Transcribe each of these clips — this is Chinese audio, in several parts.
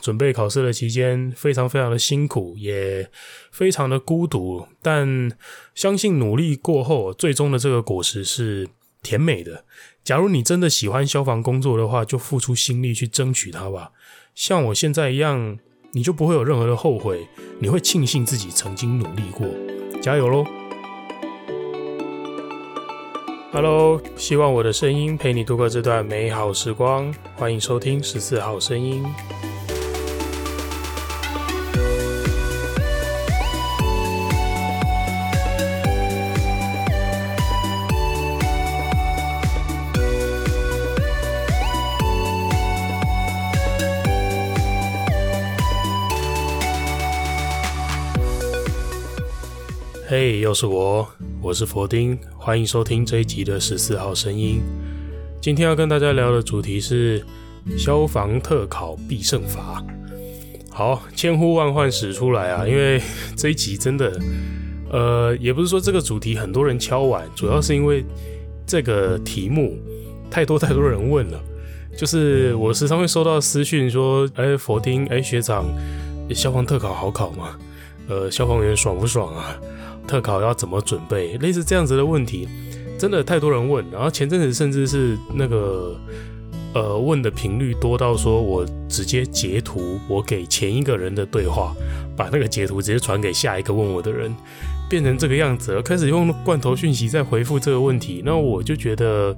准备考试的期间非常非常的辛苦，也非常的孤独，但相信努力过后，最终的这个果实是甜美的。假如你真的喜欢消防工作的话，就付出心力去争取它吧。像我现在一样，你就不会有任何的后悔，你会庆幸自己曾经努力过。加油喽！Hello，希望我的声音陪你度过这段美好时光。欢迎收听十四号声音。又是我，我是佛丁，欢迎收听这一集的十四号声音。今天要跟大家聊的主题是消防特考必胜法。好，千呼万唤始出来啊，因为这一集真的，呃，也不是说这个主题很多人敲碗，主要是因为这个题目太多太多人问了。就是我时常会收到私讯说，哎，佛丁，哎，学长，消防特考好考吗？呃，消防员爽不爽啊？特考要怎么准备？类似这样子的问题，真的太多人问。然后前阵子甚至是那个呃问的频率多到说，我直接截图我给前一个人的对话，把那个截图直接传给下一个问我的人，变成这个样子了，开始用罐头讯息在回复这个问题。那我就觉得，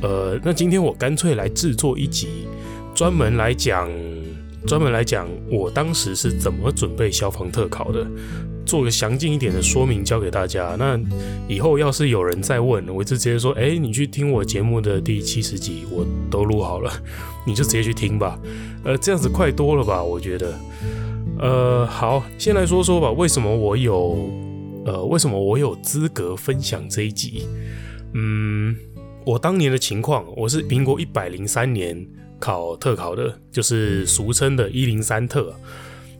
呃，那今天我干脆来制作一集，专门来讲，专门来讲我当时是怎么准备消防特考的。做个详尽一点的说明交给大家。那以后要是有人再问，我就直接说：哎，你去听我节目的第七十集，我都录好了，你就直接去听吧。呃，这样子快多了吧？我觉得。呃，好，先来说说吧，为什么我有呃，为什么我有资格分享这一集？嗯，我当年的情况，我是民国一百零三年考特考的，就是俗称的“一零三特”。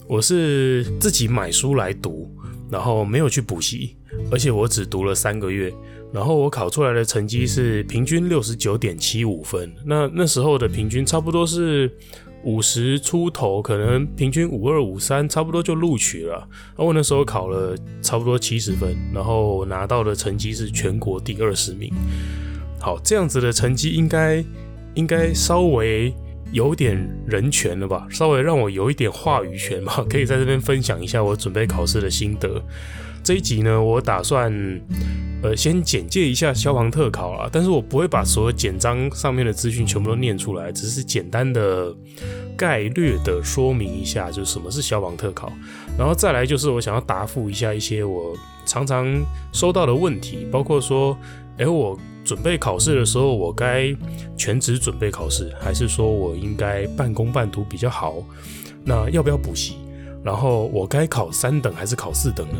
我是自己买书来读。然后没有去补习，而且我只读了三个月，然后我考出来的成绩是平均六十九点七五分。那那时候的平均差不多是五十出头，可能平均五二五三，差不多就录取了。那我那时候考了差不多七十分，然后拿到的成绩是全国第二十名。好，这样子的成绩应该应该稍微有点人权了吧，稍微让我有一点话语权吧，可以在这边分享一下我准备考试的心得。这一集呢，我打算呃先简介一下消防特考啊，但是我不会把所有简章上面的资讯全部都念出来，只是简单的概略的说明一下，就是什么是消防特考，然后再来就是我想要答复一下一些我常常收到的问题，包括说，哎我。准备考试的时候，我该全职准备考试，还是说我应该半工半读比较好？那要不要补习？然后我该考三等还是考四等呢？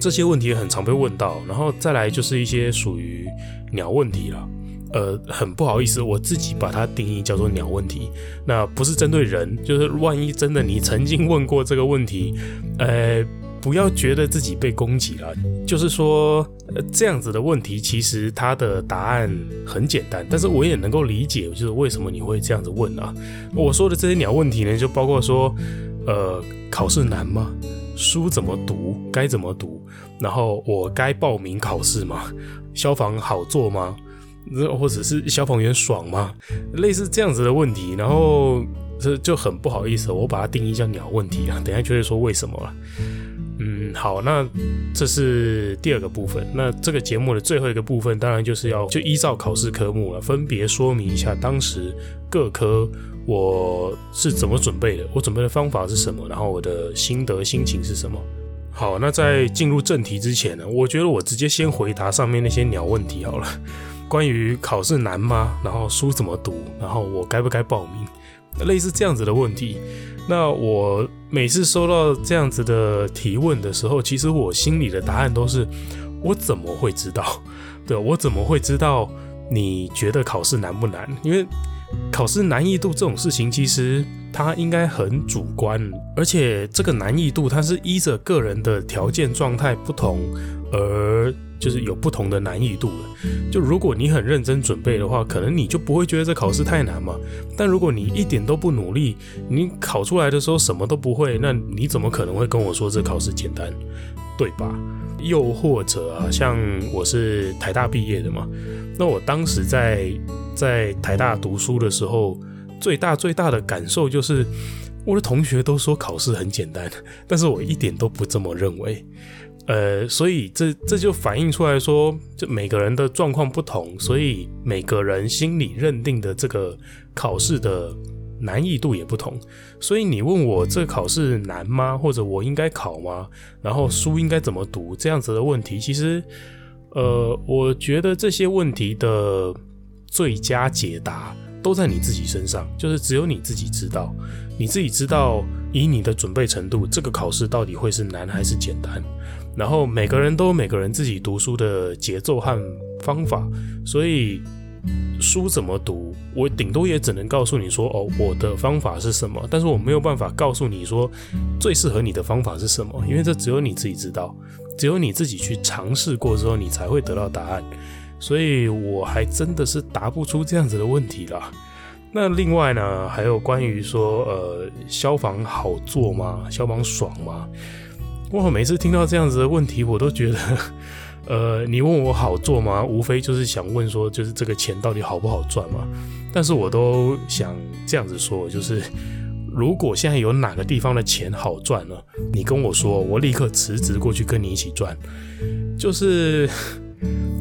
这些问题很常被问到。然后再来就是一些属于鸟问题了。呃，很不好意思，我自己把它定义叫做鸟问题。那不是针对人，就是万一真的你曾经问过这个问题，呃。不要觉得自己被攻击了，就是说，这样子的问题其实它的答案很简单，但是我也能够理解，就是为什么你会这样子问啊。我说的这些鸟问题呢，就包括说，呃，考试难吗？书怎么读？该怎么读？然后我该报名考试吗？消防好做吗？或者是消防员爽吗？类似这样子的问题，然后这就很不好意思，我把它定义叫鸟问题啊。等下就会说为什么了。好，那这是第二个部分。那这个节目的最后一个部分，当然就是要就依照考试科目了，分别说明一下当时各科我是怎么准备的，我准备的方法是什么，然后我的心得心情是什么。好，那在进入正题之前呢，我觉得我直接先回答上面那些鸟问题好了。关于考试难吗？然后书怎么读？然后我该不该报名？类似这样子的问题。那我每次收到这样子的提问的时候，其实我心里的答案都是：我怎么会知道？对，我怎么会知道你觉得考试难不难？因为考试难易度这种事情，其实它应该很主观，而且这个难易度它是依着个人的条件状态不同而就是有不同的难易度的。就如果你很认真准备的话，可能你就不会觉得这考试太难嘛。但如果你一点都不努力，你考出来的时候什么都不会，那你怎么可能会跟我说这考试简单？对吧？又或者啊，像我是台大毕业的嘛，那我当时在在台大读书的时候，最大最大的感受就是，我的同学都说考试很简单，但是我一点都不这么认为。呃，所以这这就反映出来说，就每个人的状况不同，所以每个人心里认定的这个考试的。难易度也不同，所以你问我这个考试难吗？或者我应该考吗？然后书应该怎么读？这样子的问题，其实，呃，我觉得这些问题的最佳解答都在你自己身上，就是只有你自己知道，你自己知道以你的准备程度，这个考试到底会是难还是简单。然后每个人都有每个人自己读书的节奏和方法，所以。书怎么读？我顶多也只能告诉你说，哦，我的方法是什么，但是我没有办法告诉你说最适合你的方法是什么，因为这只有你自己知道，只有你自己去尝试过之后，你才会得到答案。所以我还真的是答不出这样子的问题啦。那另外呢，还有关于说，呃，消防好做吗？消防爽吗？我每次听到这样子的问题，我都觉得。呃，你问我好做吗？无非就是想问说，就是这个钱到底好不好赚嘛？但是我都想这样子说，就是如果现在有哪个地方的钱好赚了，你跟我说，我立刻辞职过去跟你一起赚。就是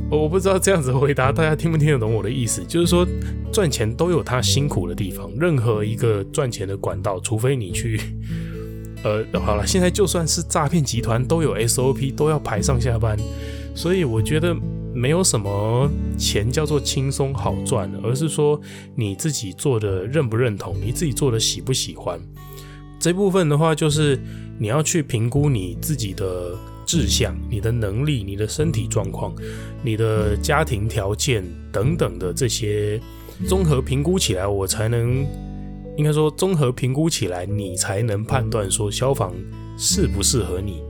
我不知道这样子回答大家听不听得懂我的意思？就是说赚钱都有它辛苦的地方，任何一个赚钱的管道，除非你去，呃，好了，现在就算是诈骗集团都有 SOP，都要排上下班。所以我觉得没有什么钱叫做轻松好赚，而是说你自己做的认不认同，你自己做的喜不喜欢。这部分的话，就是你要去评估你自己的志向、你的能力、你的身体状况、你的家庭条件等等的这些综合评估起来，我才能应该说综合评估起来，你才能判断说消防适不适合你。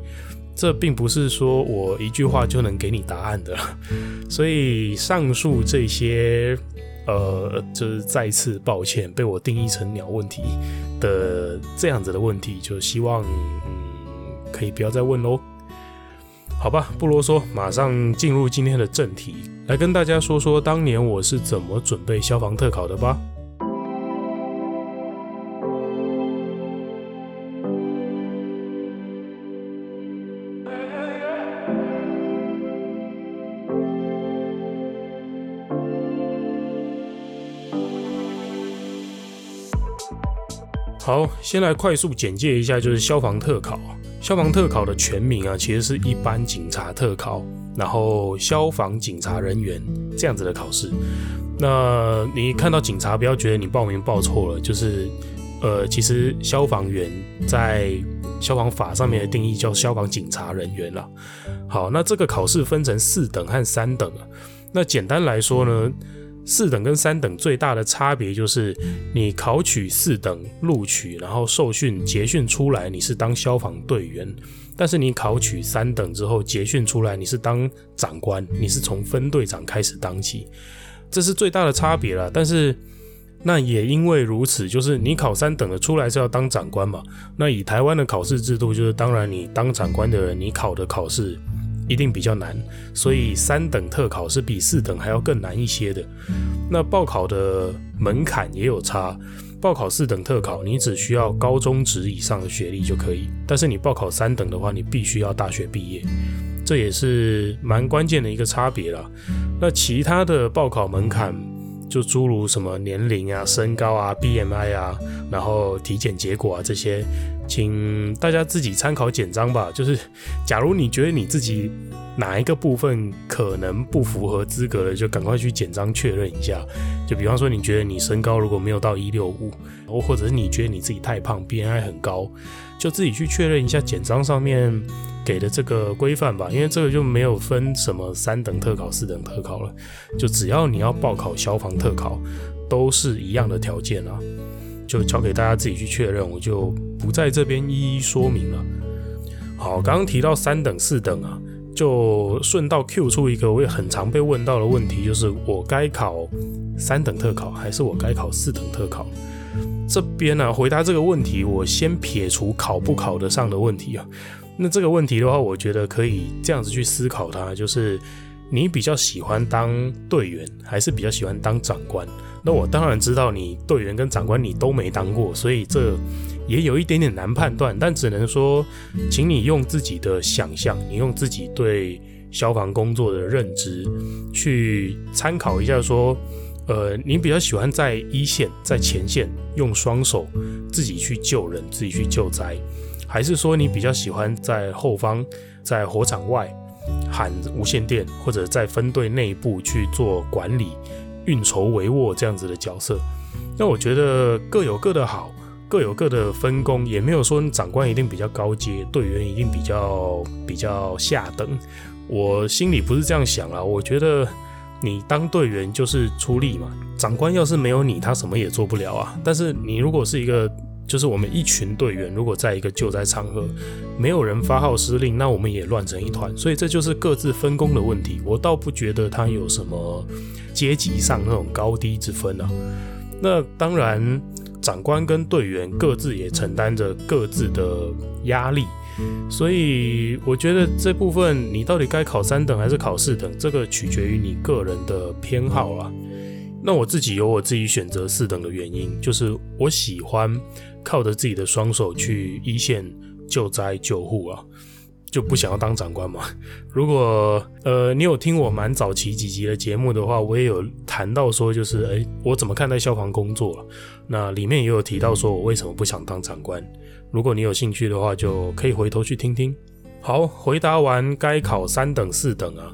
这并不是说我一句话就能给你答案的，所以上述这些，呃，就是再次抱歉被我定义成鸟问题的这样子的问题，就希望嗯可以不要再问喽。好吧，不啰嗦，马上进入今天的正题，来跟大家说说当年我是怎么准备消防特考的吧。好，先来快速简介一下，就是消防特考。消防特考的全名啊，其实是一般警察特考，然后消防警察人员这样子的考试。那你看到警察，不要觉得你报名报错了，就是呃，其实消防员在消防法上面的定义叫消防警察人员啦。好，那这个考试分成四等和三等啊。那简单来说呢，四等跟三等最大的差别就是，你考取四等录取，然后受训结训出来，你是当消防队员；但是你考取三等之后结训出来，你是当长官，你是从分队长开始当起，这是最大的差别了。但是那也因为如此，就是你考三等的出来是要当长官嘛？那以台湾的考试制度，就是当然你当长官的人，你考的考试。一定比较难，所以三等特考是比四等还要更难一些的。那报考的门槛也有差，报考四等特考，你只需要高中职以上的学历就可以，但是你报考三等的话，你必须要大学毕业，这也是蛮关键的一个差别啦。那其他的报考门槛，就诸如什么年龄啊、身高啊、BMI 啊，然后体检结果啊这些。请大家自己参考简章吧。就是，假如你觉得你自己哪一个部分可能不符合资格的，就赶快去简章确认一下。就比方说，你觉得你身高如果没有到一六五，或或者是你觉得你自己太胖，BMI 很高，就自己去确认一下简章上面给的这个规范吧。因为这个就没有分什么三等特考、四等特考了，就只要你要报考消防特考，都是一样的条件啊。就交给大家自己去确认，我就不在这边一一说明了。好，刚刚提到三等四等啊，就顺道 Q 出一个我也很常被问到的问题，就是我该考三等特考还是我该考四等特考？这边呢、回答这个问题，我先撇除考不考得上的问题啊。那这个问题的话，我觉得可以这样子去思考它，就是你比较喜欢当队员，还是比较喜欢当长官？那我当然知道你队员跟长官你都没当过，所以这也有一点点难判断。但只能说，请你用自己的想象，你用自己对消防工作的认知去参考一下，说，呃，你比较喜欢在一线，在前线用双手自己去救人，自己去救灾。还是说你比较喜欢在后方，在火场外喊无线电，或者在分队内部去做管理、运筹帷幄这样子的角色？那我觉得各有各的好，各有各的分工，也没有说长官一定比较高阶，队员一定比较比较下等。我心里不是这样想啊，我觉得你当队员就是出力嘛，长官要是没有你，他什么也做不了啊。但是你如果是一个就是我们一群队员，如果在一个救灾场合，没有人发号施令，那我们也乱成一团。所以这就是各自分工的问题。我倒不觉得他有什么阶级上那种高低之分啊。那当然，长官跟队员各自也承担着各自的压力。所以我觉得这部分你到底该考三等还是考四等，这个取决于你个人的偏好啊。那我自己有我自己选择四等的原因，就是我喜欢。靠着自己的双手去一线救灾救护啊，就不想要当长官嘛。如果呃你有听我蛮早期几集的节目的话，我也有谈到说，就是诶、我怎么看待消防工作。那里面也有提到说我为什么不想当长官。如果你有兴趣的话，就可以回头去听听。好，回答完该考三等四等啊，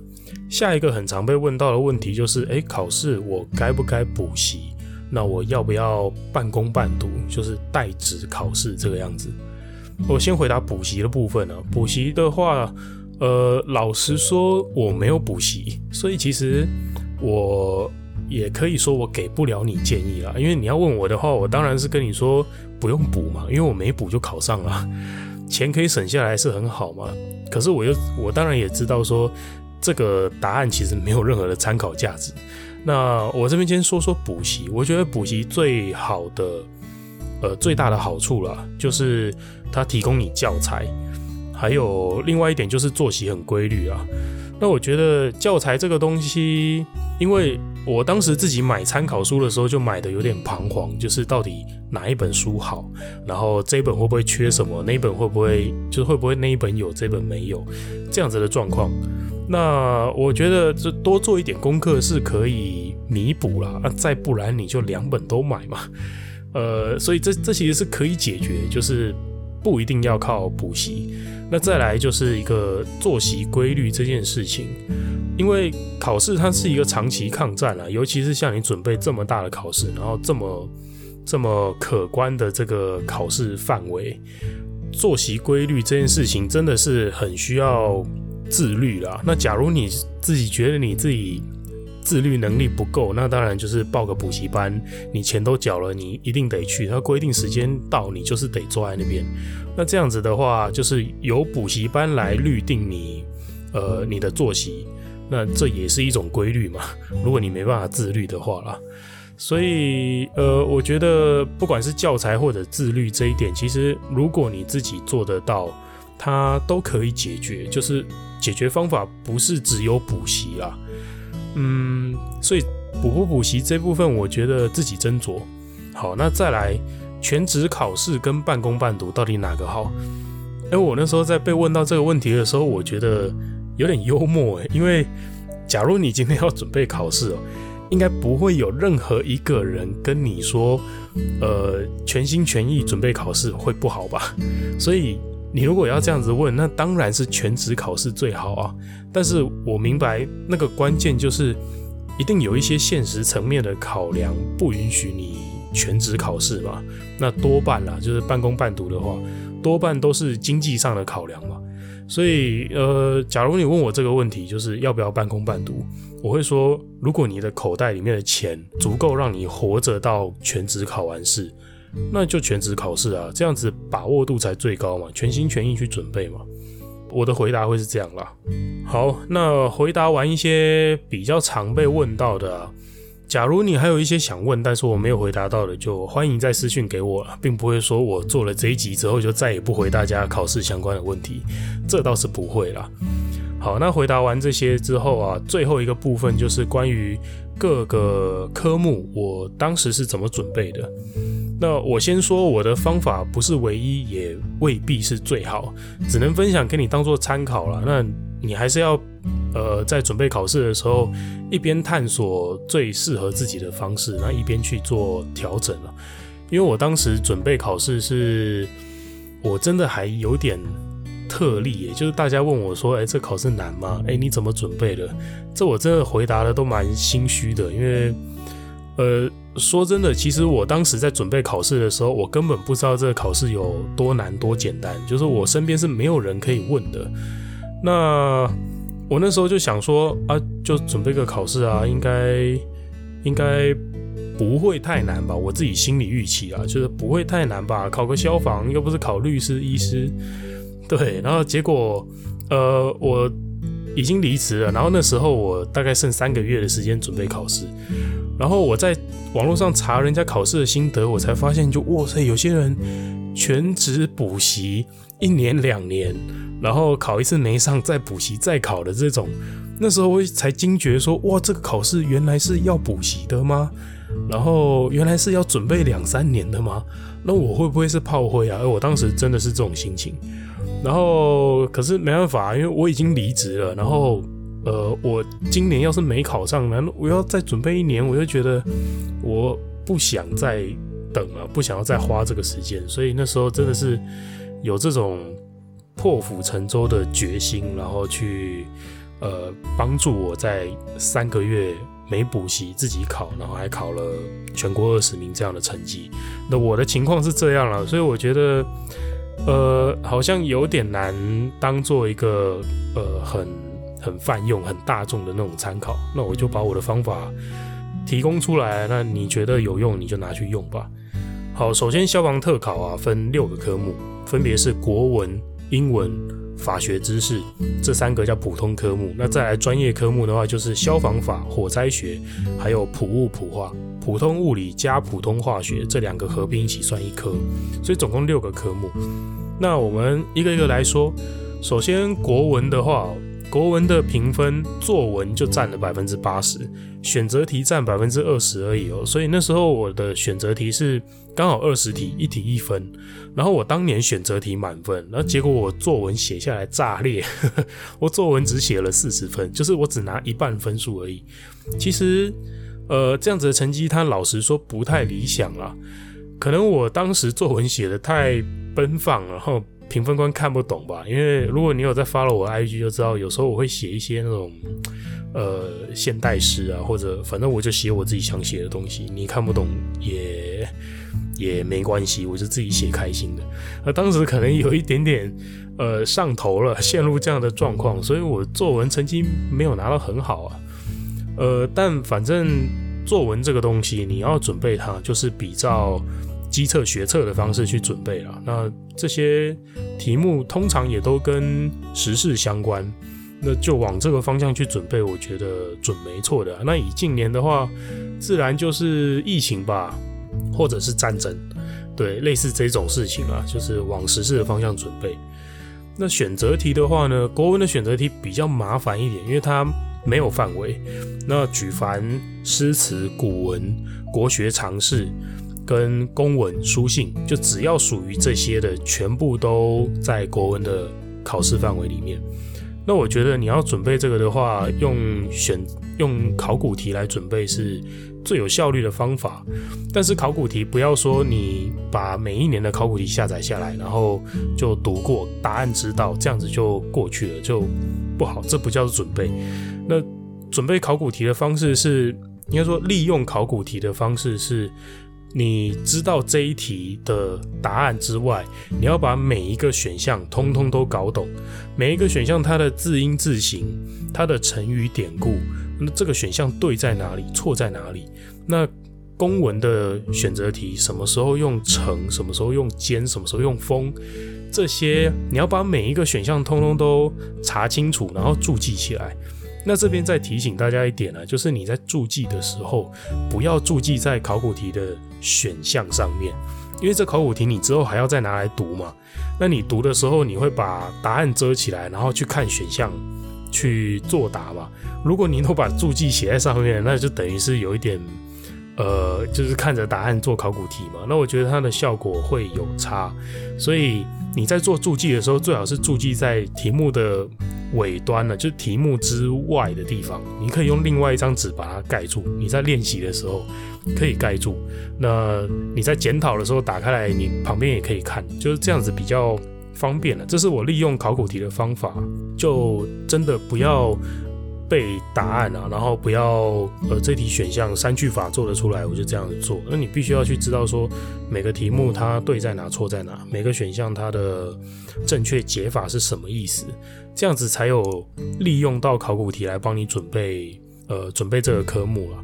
下一个很常被问到的问题就是，诶、考试我该不该补习？那我要不要半工半读，就是代职考试这个样子？我先回答补习的部分啊。补习的话，呃，老实说我没有补习，所以其实我也可以说我给不了你建议啦。因为你要问我的话，我当然是跟你说不用补嘛，因为我没补就考上了，钱可以省下来是很好嘛。可是我又我当然也知道说这个答案其实没有任何的参考价值。那我这边先说说补习，我觉得补习最好的，呃，最大的好处啦，就是它提供你教材，还有另外一点就是作息很规律啊。那我觉得教材这个东西，因为我当时自己买参考书的时候就买的有点彷徨，就是到底哪一本书好，然后这一本会不会缺什么，那一本会不会就是会不会那一本有这本没有这样子的状况。那我觉得这多做一点功课是可以弥补啦，啊，再不然你就两本都买嘛，呃，所以这这其实是可以解决，就是不一定要靠补习。那再来就是一个作息规律这件事情，因为考试它是一个长期抗战啊，尤其是像你准备这么大的考试，然后这么这么可观的这个考试范围，作息规律这件事情真的是很需要。自律啦，那假如你自己觉得你自己自律能力不够，那当然就是报个补习班，你钱都缴了，你一定得去。他规定时间到，你就是得坐在那边。那这样子的话，就是由补习班来律定你呃你的作息，那这也是一种规律嘛。如果你没办法自律的话啦，所以呃，我觉得不管是教材或者自律这一点，其实如果你自己做得到，它都可以解决，就是。解决方法不是只有补习啦，嗯，所以补不补习这部分，我觉得自己斟酌。好，那再来全职考试跟半工半读到底哪个好？哎，我那时候在被问到这个问题的时候，我觉得有点幽默诶，因为假如你今天要准备考试哦，应该不会有任何一个人跟你说，呃，全心全意准备考试会不好吧？所以。你如果要这样子问，那当然是全职考试最好啊。但是我明白那个关键就是，一定有一些现实层面的考量，不允许你全职考试嘛。那多半啦，就是半工半读的话，多半都是经济上的考量嘛。所以，呃，假如你问我这个问题，就是要不要半工半读，我会说，如果你的口袋里面的钱足够让你活着到全职考完试，那就全职考试啊，这样子把握度才最高嘛，全心全意去准备嘛。我的回答会是这样啦。好，那回答完一些比较常被问到的啊。假如你还有一些想问，但是我没有回答到的，就欢迎再私讯给我了，并不会说我做了这一集之后就再也不回大家考试相关的问题，这倒是不会啦。好，那回答完这些之后啊，最后一个部分就是关于各个科目，我当时是怎么准备的。那我先说我的方法不是唯一，也未必是最好，只能分享给你当做参考了。那你还是要。呃，在准备考试的时候，一边探索最适合自己的方式，那一边去做调整了。因为我当时准备考试是，我真的还有点特例，也就是大家问我说：“哎，这考试难吗？哎，你怎么准备的？”这我真的回答的都蛮心虚的，因为，呃，说真的，其实我当时在准备考试的时候，我根本不知道这个考试有多难多简单，就是我身边是没有人可以问的。那。我那时候就想说啊，就准备个考试啊，应该应该不会太难吧？我自己心里预期啊，就是不会太难吧？考个消防又不是考律师、医师，对。然后结果，呃，我已经离职了。然后那时候我大概剩三个月的时间准备考试。然后我在网络上查人家考试的心得，我才发现就，哇塞，有些人全职补习一年两年。然后考一次没上，再补习再考的这种，那时候我才惊觉说，哇，这个考试原来是要补习的吗？然后原来是要准备两三年的吗？那我会不会是炮灰啊？而我当时真的是这种心情。然后可是没办法，因为我已经离职了。然后呃，我今年要是没考上，难道我要再准备一年？我就觉得我不想再等了，不想要再花这个时间。所以那时候真的是有这种。破釜沉舟的决心，然后去呃帮助我在三个月没补习自己考，然后还考了全国二十名这样的成绩。那我的情况是这样了，所以我觉得呃好像有点难当做一个呃很很泛用、很大众的那种参考。那我就把我的方法提供出来，那你觉得有用你就拿去用吧。好，首先消防特考啊分六个科目，分别是国文。英文、法学知识这三个叫普通科目，那再来专业科目的话，就是消防法、火灾学，还有普物普化、普通物理加普通化学这两个合并一起算一科，所以总共六个科目。那我们一个一个来说，首先国文的话。国文的评分，作文就占了百分之八十，选择题占百分之二十而已哦。所以那时候我的选择题是刚好二十题，一题一分。然后我当年选择题满分，然后结果我作文写下来炸裂，呵呵，我作文只写了四十分，就是我只拿一半分数而已。其实，呃，这样子的成绩，他老实说不太理想啦。可能我当时作文写得太奔放，然后。评分官看不懂吧？因为如果你有在 follow 我 IG 就知道，有时候我会写一些那种呃现代诗啊，或者反正我就写我自己想写的东西，你看不懂也也没关系，我就自己写开心的。那当时可能有一点点呃上头了，陷入这样的状况，所以我作文成绩没有拿到很好啊。呃，但反正作文这个东西，你要准备它，就是比较。基测学测的方式去准备了，那这些题目通常也都跟时事相关，那就往这个方向去准备，我觉得准没错的。那以近年的话，自然就是疫情吧，或者是战争，对，类似这种事情啊，就是往时事的方向准备。那选择题的话呢，国文的选择题比较麻烦一点，因为它没有范围。那举凡诗词、古文、国学常识。跟公文书信，就只要属于这些的，全部都在国文的考试范围里面。那我觉得你要准备这个的话，用选用考古题来准备是最有效率的方法。但是考古题不要说你把每一年的考古题下载下来，然后就读过，答案知道，这样子就过去了，就不好，这不叫做准备。那准备考古题的方式是，应该说利用考古题的方式是。你知道这一题的答案之外，你要把每一个选项通通都搞懂，每一个选项它的字音字形、它的成语典故，那这个选项对在哪里，错在哪里？那公文的选择题，什么时候用乘，什么时候用兼，什么时候用封，这些你要把每一个选项通通都查清楚，然后注记起来。那这边再提醒大家一点呢，就是你在注记的时候，不要注记在考古题的选项上面，因为这考古题你之后还要再拿来读嘛。那你读的时候，你会把答案遮起来，然后去看选项去作答嘛。如果你都把注记写在上面，那就等于是有一点，呃，就是看着答案做考古题嘛。那我觉得它的效果会有差，所以你在做注记的时候，最好是注记在题目的。尾端呢，就是题目之外的地方，你可以用另外一张纸把它盖住。你在练习的时候可以盖住，那你在检讨的时候打开来，你旁边也可以看，就是这样子比较方便了。这是我利用考古题的方法，就真的不要。背答案啊，然后不要呃，这题选项三句法做得出来，我就这样子做。那你必须要去知道说每个题目它对在哪，错在哪，每个选项它的正确解法是什么意思，这样子才有利用到考古题来帮你准备呃准备这个科目了。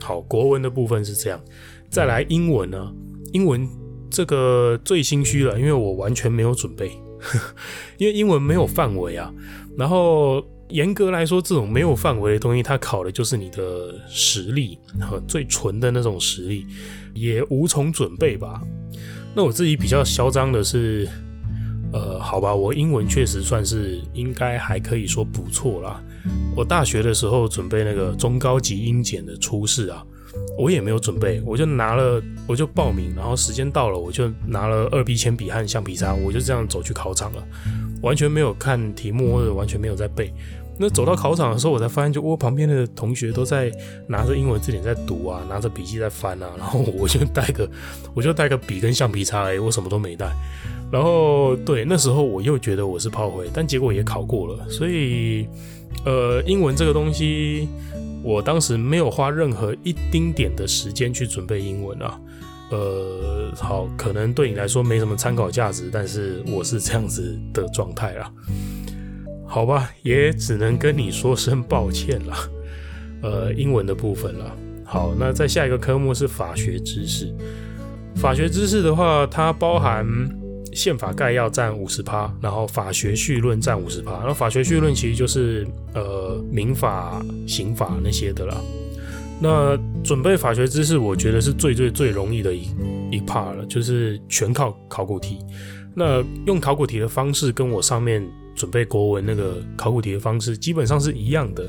好，国文的部分是这样，再来英文呢，英文这个最心虚了，因为我完全没有准备，因为英文没有范围啊，然后。严格来说，这种没有范围的东西，它考的就是你的实力和最纯的那种实力，也无从准备吧。那我自己比较嚣张的是，呃，好吧，我英文确实算是应该还可以说不错啦。我大学的时候准备那个中高级英检的初试啊，我也没有准备，我就拿了，我就报名，然后时间到了，我就拿了二 B 铅笔和橡皮擦，我就这样走去考场了，完全没有看题目或者完全没有在背。那走到考场的时候，我才发现，就我旁边的同学都在拿着英文字典在读啊，拿着笔记在翻啊，然后我就带个，我就带个笔跟橡皮擦，哎，我什么都没带。然后对，那时候我又觉得我是炮灰，但结果也考过了。所以，呃，英文这个东西，我当时没有花任何一丁点的时间去准备英文啊。呃，好，可能对你来说没什么参考价值，但是我是这样子的状态啊。好吧，也只能跟你说声抱歉了。呃，英文的部分了。好，那再下一个科目是法学知识。法学知识的话，它包含宪法概要占五十趴，然后法学绪论占五十趴。然后法学绪论其实就是呃民法、刑法那些的啦。那准备法学知识，我觉得是最最最容易的一一 part 了，就是全靠考古题。那用考古题的方式，跟我上面。准备国文那个考古题的方式基本上是一样的。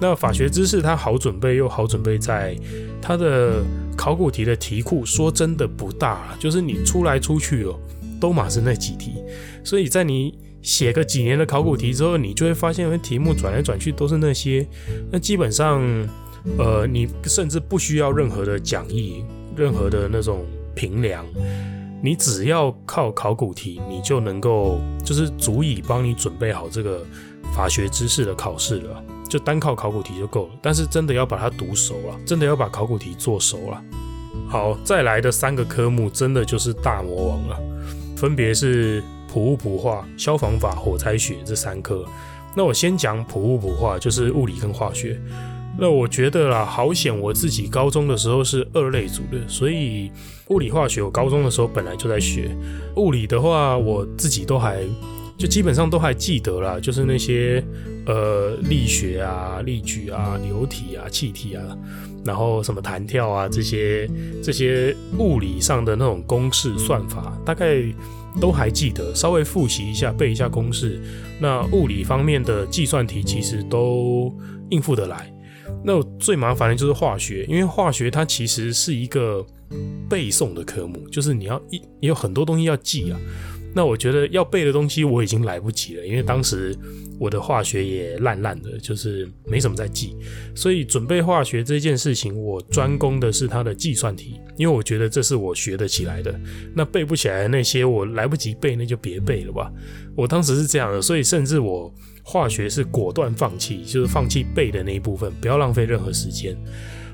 那法学知识它好准备又好准备在它的考古题的题库，说真的不大，就是你出来出去哦，都嘛是那几题。所以在你写个几年的考古题之后，你就会发现，题目转来转去都是那些。那基本上，呃，你甚至不需要任何的讲义，任何的那种评量。你只要靠考古题，你就能够就是足以帮你准备好这个法学知识的考试了，就单靠考古题就够了。但是真的要把它读熟了，真的要把考古题做熟了。好，再来的三个科目真的就是大魔王了，分别是普物普化、消防法、火灾学这三科。那我先讲普物普化，就是物理跟化学。那我觉得啦，好险我自己高中的时候是二类组的，所以物理化学我高中的时候本来就在学。物理的话，我自己都还就基本上都还记得啦，就是那些呃力学啊、力矩啊、流体啊、气体啊，然后什么弹跳啊这些这些物理上的那种公式算法，大概都还记得，稍微复习一下，背一下公式。那物理方面的计算题其实都应付得来。那最麻烦的就是化学，因为化学它其实是一个背诵的科目，就是你要一也有很多东西要记啊。那我觉得要背的东西我已经来不及了，因为当时我的化学也烂烂的，就是没什么在记。所以准备化学这件事情，我专攻的是它的计算题，因为我觉得这是我学得起来的。那背不起来的那些我来不及背，那就别背了吧。我当时是这样的，所以甚至我。化学是果断放弃，就是放弃背的那一部分，不要浪费任何时间。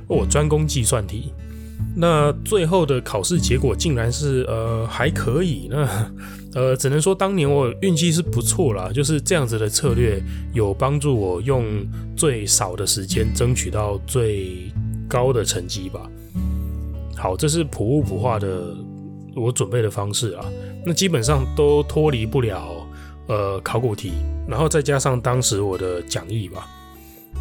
我专攻计算题，那最后的考试结果竟然是呃还可以。那呃只能说当年我运气是不错啦，就是这样子的策略有帮助我用最少的时间争取到最高的成绩吧。好，这是普物普化的我准备的方式啊。那基本上都脱离不了呃考古题，然后再加上当时我的讲义吧。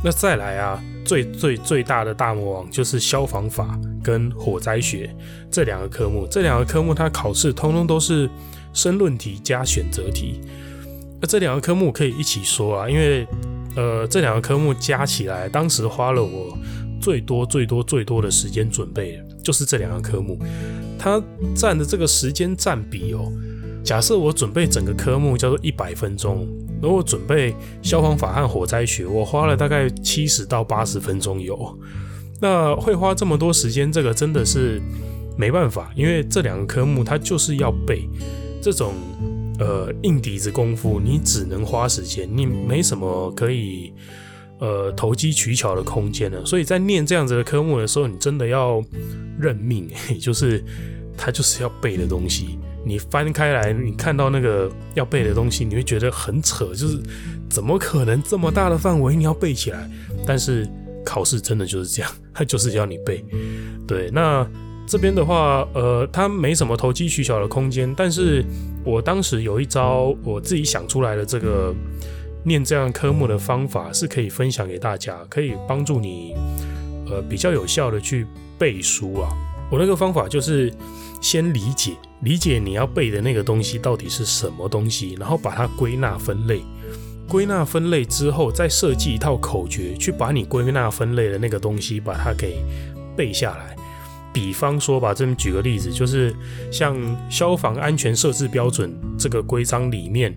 那再来啊，最最最大的大魔王就是消防法跟火灾学这两个科目。这两个科目它考试通通都是申论题加选择题。那这两个科目可以一起说啊，因为呃这两个科目加起来，当时花了我最多最多最多的时间准备，就是这两个科目。它占的这个时间占比哦，假设我准备整个科目叫做一百分钟，如果准备消防法和火灾学，我花了大概七十到八十分钟有。那会花这么多时间，这个真的是没办法，因为这两个科目它就是要背这种呃硬底子功夫，你只能花时间，你没什么可以呃投机取巧的空间了。所以在念这样子的科目的时候，你真的要认命，就是。它就是要背的东西，你翻开来，你看到那个要背的东西，你会觉得很扯，就是怎么可能这么大的范围你要背起来？但是考试真的就是这样，它 就是要你背。对，那这边的话，呃，它没什么投机取巧的空间，但是我当时有一招我自己想出来的这个念这样科目的方法是可以分享给大家，可以帮助你呃比较有效的去背书啊。我那个方法就是。先理解理解你要背的那个东西到底是什么东西，然后把它归纳分类。归纳分类之后，再设计一套口诀，去把你归纳分类的那个东西把它给背下来。比方说吧，这边举个例子，就是像消防安全设置标准这个规章里面，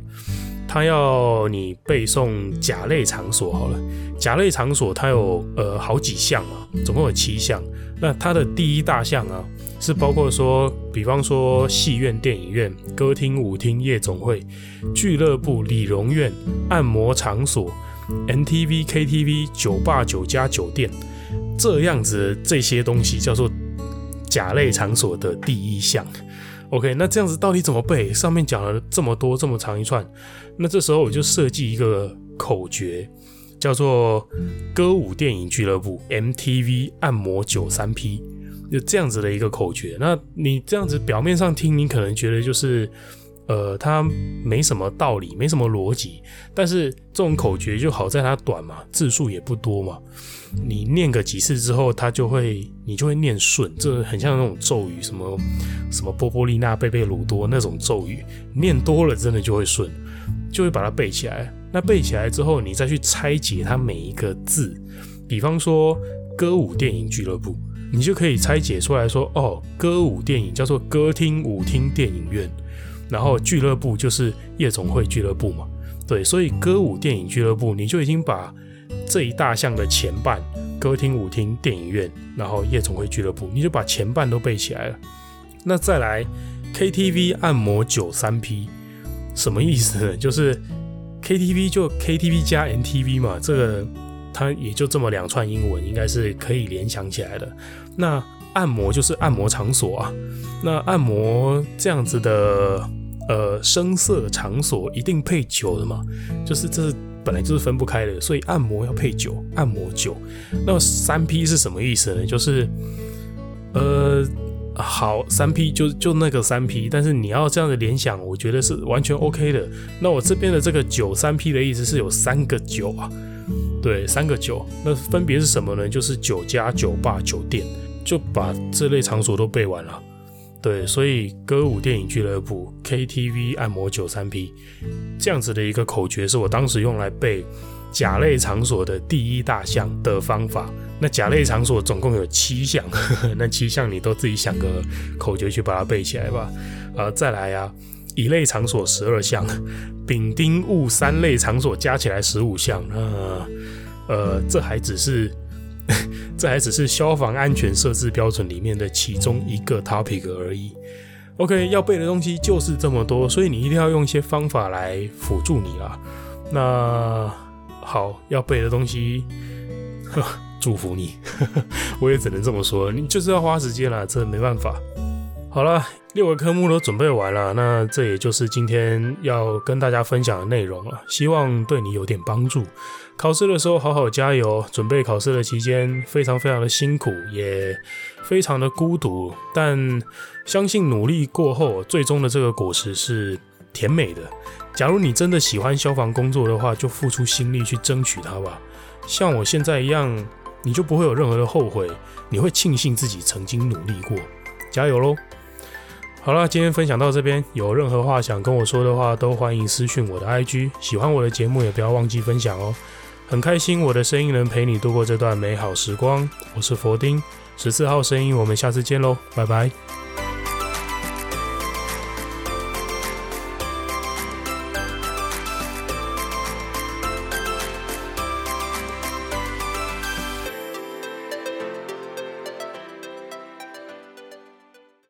它要你背诵甲类场所。好了，甲类场所它有呃好几项嘛，总共有七项。那它的第一大项啊。是包括说，比方说戏院、电影院、歌厅、舞厅、夜总会、俱乐部、理容院、按摩场所、MTV、KTV、酒吧、酒家、酒店这样子这些东西叫做甲类场所的第一项。OK，那这样子到底怎么背？上面讲了这么多这么长一串，那这时候我就设计一个口诀，叫做歌舞电影俱乐部、MTV 按摩九三 P。就这样子的一个口诀，那你这样子表面上听，你可能觉得就是，呃，它没什么道理，没什么逻辑。但是这种口诀就好在它短嘛，字数也不多嘛。你念个几次之后，它就会，你就会念顺。这很像那种咒语，什么什么波波利娜贝贝鲁多那种咒语，念多了真的就会顺，就会把它背起来。那背起来之后，你再去拆解它每一个字，比方说歌舞电影俱乐部。你就可以拆解出来说，哦，歌舞电影叫做歌厅、舞厅、电影院，然后俱乐部就是夜总会俱乐部嘛，对，所以歌舞电影俱乐部，你就已经把这一大项的前半，歌厅、舞厅、电影院，然后夜总会俱乐部，你就把前半都背起来了。那再来 KTV 按摩酒三 P，什么意思呢？就是 KTV 就 KTV 加 NTV 嘛，这个。它也就这么两串英文，应该是可以联想起来的。那按摩就是按摩场所啊，那按摩这样子的呃声色场所一定配酒的嘛，就是这是本来就是分不开的，所以按摩要配酒，按摩酒。那三 P 是什么意思呢？就是呃好三 P 就就那个三 P，但是你要这样的联想，我觉得是完全 OK 的。那我这边的这个酒三 P 的意思是有三个酒啊。对，三个酒，那分别是什么呢？就是酒家、酒吧、酒店，就把这类场所都背完了。对，所以歌舞电影俱乐部、KTV、按摩九三 P 这样子的一个口诀，是我当时用来背甲类场所的第一大项的方法。那甲类场所总共有七项，呵呵，那七项你都自己想个口诀去把它背起来吧。啊，再来啊。乙类场所十二项，丙丁戊三类场所加起来十五项。那呃，这还只是 这还只是消防安全设置标准里面的其中一个 topic 而已。OK，要背的东西就是这么多，所以你一定要用一些方法来辅助你啦。那好，要背的东西，呵，祝福你，我也只能这么说，你就是要花时间啦，这没办法。好了，六个科目都准备完了，那这也就是今天要跟大家分享的内容了，希望对你有点帮助。考试的时候好好加油，准备考试的期间非常非常的辛苦，也非常的孤独，但相信努力过后，最终的这个果实是甜美的。假如你真的喜欢消防工作的话，就付出心力去争取它吧。像我现在一样，你就不会有任何的后悔，你会庆幸自己曾经努力过。加油喽！好了，今天分享到这边，有任何话想跟我说的话，都欢迎私讯我的 IG。喜欢我的节目，也不要忘记分享哦。很开心我的声音能陪你度过这段美好时光。我是佛丁，十四号声音，我们下次见喽，拜拜。